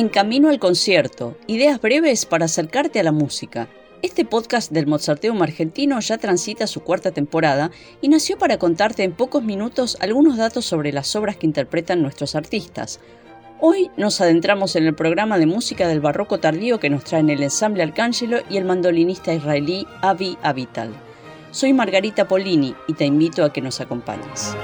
En Camino al Concierto, ideas breves para acercarte a la música. Este podcast del Mozarteum argentino ya transita su cuarta temporada y nació para contarte en pocos minutos algunos datos sobre las obras que interpretan nuestros artistas. Hoy nos adentramos en el programa de música del barroco tardío que nos traen el ensamble Arcángelo y el mandolinista israelí Avi Avital. Soy Margarita Polini y te invito a que nos acompañes.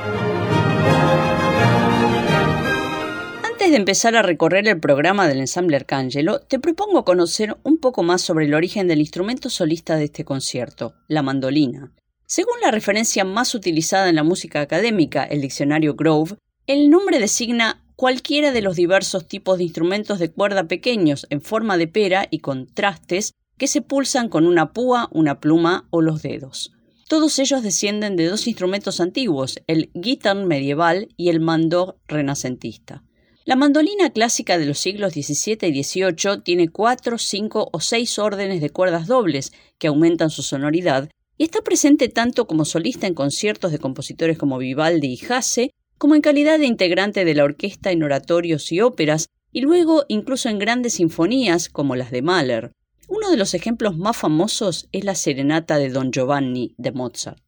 Antes de empezar a recorrer el programa del ensamble Arcángelo, te propongo conocer un poco más sobre el origen del instrumento solista de este concierto, la mandolina. Según la referencia más utilizada en la música académica, el diccionario Grove, el nombre designa cualquiera de los diversos tipos de instrumentos de cuerda pequeños en forma de pera y con trastes que se pulsan con una púa, una pluma o los dedos. Todos ellos descienden de dos instrumentos antiguos, el guitarn medieval y el mandor renacentista. La mandolina clásica de los siglos XVII y XVIII tiene cuatro, cinco o seis órdenes de cuerdas dobles que aumentan su sonoridad y está presente tanto como solista en conciertos de compositores como Vivaldi y Hasse, como en calidad de integrante de la orquesta en oratorios y óperas, y luego incluso en grandes sinfonías como las de Mahler. Uno de los ejemplos más famosos es la Serenata de Don Giovanni de Mozart.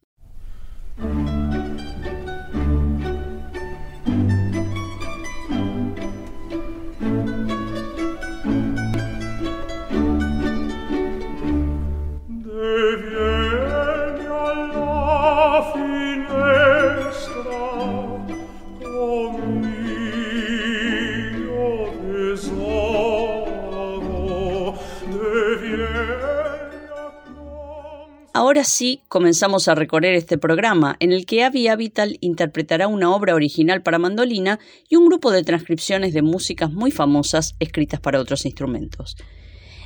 Ahora sí, comenzamos a recorrer este programa, en el que Avi Avital interpretará una obra original para mandolina y un grupo de transcripciones de músicas muy famosas escritas para otros instrumentos.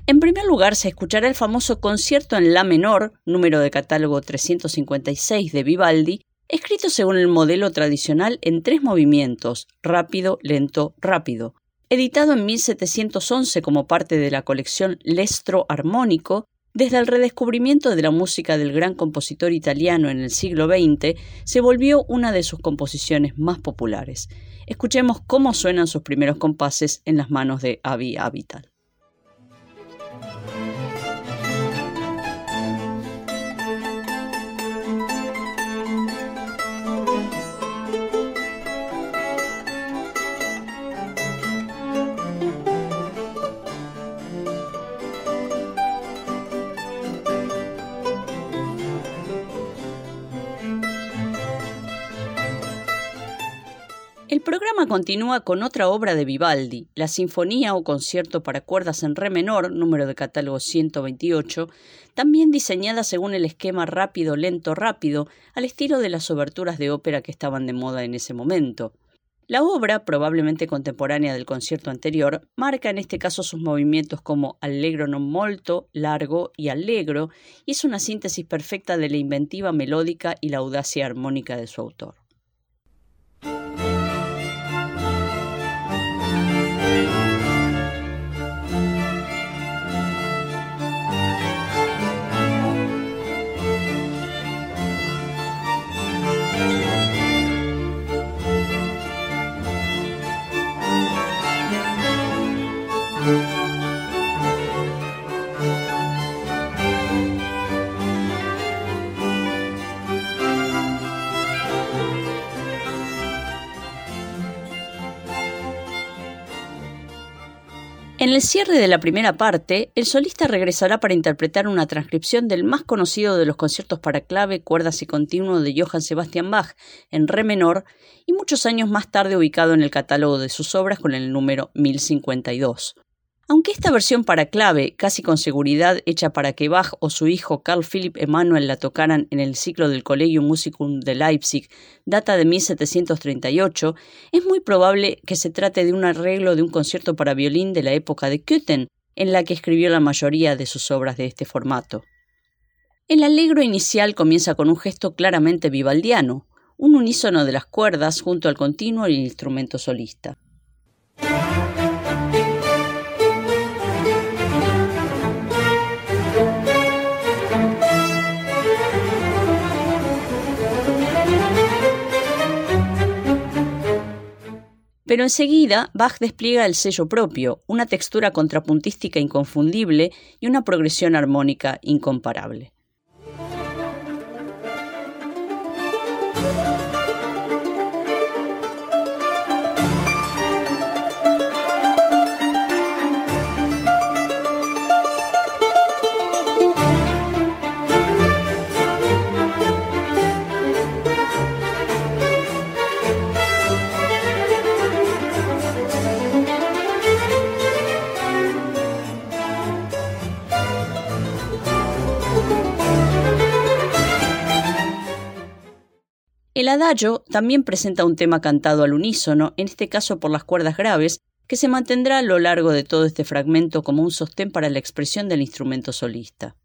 En primer lugar, se escuchará el famoso concierto en La menor, número de catálogo 356 de Vivaldi, escrito según el modelo tradicional en tres movimientos, rápido, lento, rápido. Editado en 1711 como parte de la colección Lestro Armónico, desde el redescubrimiento de la música del gran compositor italiano en el siglo XX, se volvió una de sus composiciones más populares. Escuchemos cómo suenan sus primeros compases en las manos de Avi Avital. El programa continúa con otra obra de Vivaldi, la Sinfonía o Concierto para cuerdas en Re menor, número de catálogo 128, también diseñada según el esquema rápido, lento, rápido, al estilo de las oberturas de ópera que estaban de moda en ese momento. La obra, probablemente contemporánea del concierto anterior, marca en este caso sus movimientos como allegro non molto, largo y allegro, y es una síntesis perfecta de la inventiva melódica y la audacia armónica de su autor. En el cierre de la primera parte, el solista regresará para interpretar una transcripción del más conocido de los conciertos para clave, cuerdas y continuo de Johann Sebastian Bach en re menor y muchos años más tarde ubicado en el catálogo de sus obras con el número 1052. Aunque esta versión para clave, casi con seguridad hecha para que Bach o su hijo Carl Philipp Emanuel la tocaran en el ciclo del Collegium Musicum de Leipzig, data de 1738, es muy probable que se trate de un arreglo de un concierto para violín de la época de Köthen, en la que escribió la mayoría de sus obras de este formato. El allegro inicial comienza con un gesto claramente vivaldiano, un unísono de las cuerdas junto al continuo y el instrumento solista. Pero enseguida Bach despliega el sello propio, una textura contrapuntística inconfundible y una progresión armónica incomparable. El adagio también presenta un tema cantado al unísono, en este caso por las cuerdas graves, que se mantendrá a lo largo de todo este fragmento como un sostén para la expresión del instrumento solista.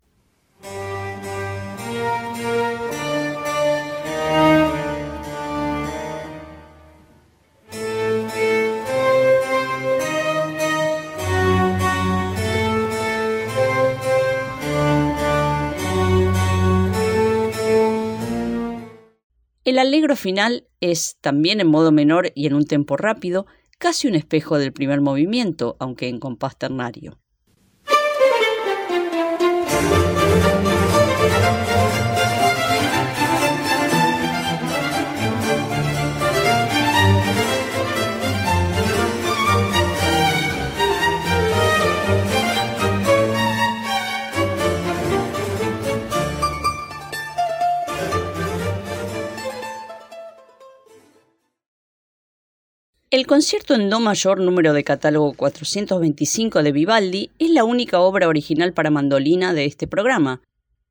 El allegro final es, también en modo menor y en un tempo rápido, casi un espejo del primer movimiento, aunque en compás ternario. El concierto en Do mayor número de catálogo 425 de Vivaldi es la única obra original para mandolina de este programa.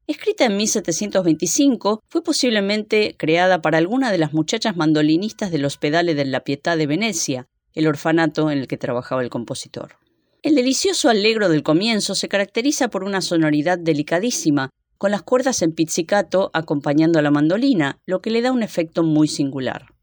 Escrita en 1725, fue posiblemente creada para alguna de las muchachas mandolinistas del Hospedale de la Pietà de Venecia, el orfanato en el que trabajaba el compositor. El delicioso allegro del comienzo se caracteriza por una sonoridad delicadísima, con las cuerdas en pizzicato acompañando a la mandolina, lo que le da un efecto muy singular.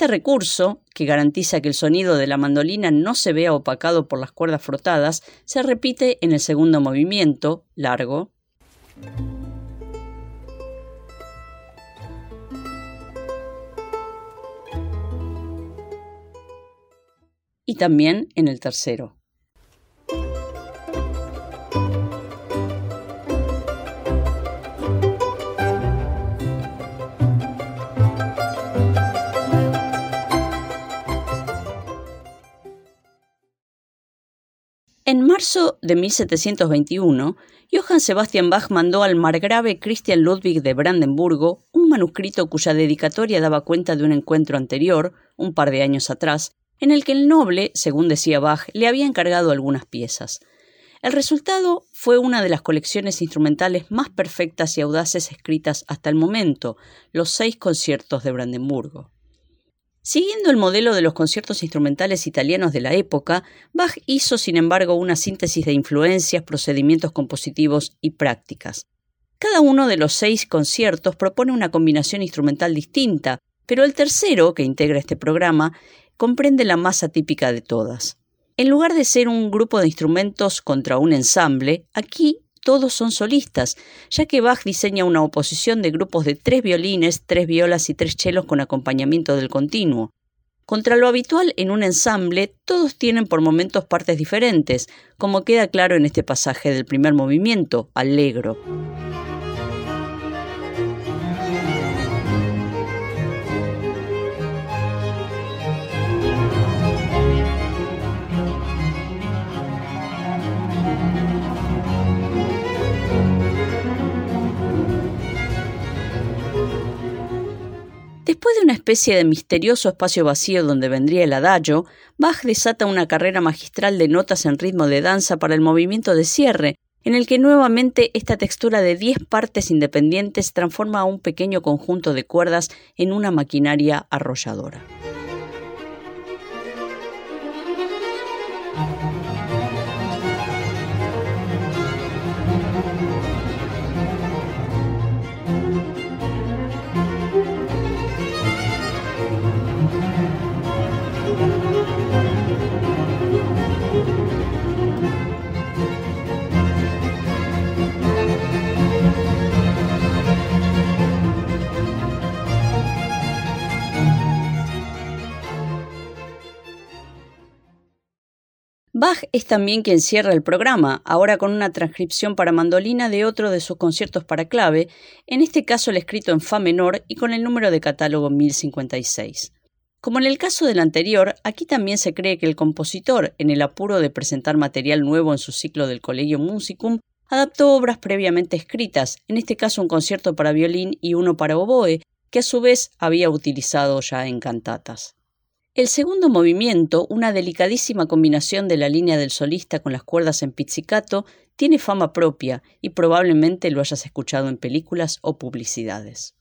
Este recurso, que garantiza que el sonido de la mandolina no se vea opacado por las cuerdas frotadas, se repite en el segundo movimiento, largo, y también en el tercero. Marzo de 1721, Johann Sebastian Bach mandó al margrave Christian Ludwig de Brandenburgo un manuscrito cuya dedicatoria daba cuenta de un encuentro anterior, un par de años atrás, en el que el noble, según decía Bach, le había encargado algunas piezas. El resultado fue una de las colecciones instrumentales más perfectas y audaces escritas hasta el momento, los seis conciertos de Brandenburgo. Siguiendo el modelo de los conciertos instrumentales italianos de la época, Bach hizo, sin embargo, una síntesis de influencias, procedimientos compositivos y prácticas. Cada uno de los seis conciertos propone una combinación instrumental distinta, pero el tercero, que integra este programa, comprende la más atípica de todas. En lugar de ser un grupo de instrumentos contra un ensamble, aquí todos son solistas, ya que Bach diseña una oposición de grupos de tres violines, tres violas y tres chelos con acompañamiento del continuo. Contra lo habitual en un ensamble, todos tienen por momentos partes diferentes, como queda claro en este pasaje del primer movimiento, Allegro. Después de una especie de misterioso espacio vacío donde vendría el adagio, Bach desata una carrera magistral de notas en ritmo de danza para el movimiento de cierre, en el que nuevamente esta textura de diez partes independientes transforma a un pequeño conjunto de cuerdas en una maquinaria arrolladora. Bach es también quien cierra el programa, ahora con una transcripción para mandolina de otro de sus conciertos para clave, en este caso el escrito en Fa menor y con el número de catálogo 1056. Como en el caso del anterior, aquí también se cree que el compositor, en el apuro de presentar material nuevo en su ciclo del Collegium Musicum, adaptó obras previamente escritas, en este caso un concierto para violín y uno para oboe, que a su vez había utilizado ya en cantatas. El segundo movimiento, una delicadísima combinación de la línea del solista con las cuerdas en pizzicato, tiene fama propia y probablemente lo hayas escuchado en películas o publicidades.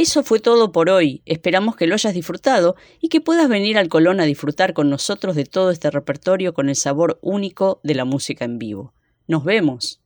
Eso fue todo por hoy. Esperamos que lo hayas disfrutado y que puedas venir al Colón a disfrutar con nosotros de todo este repertorio con el sabor único de la música en vivo. Nos vemos.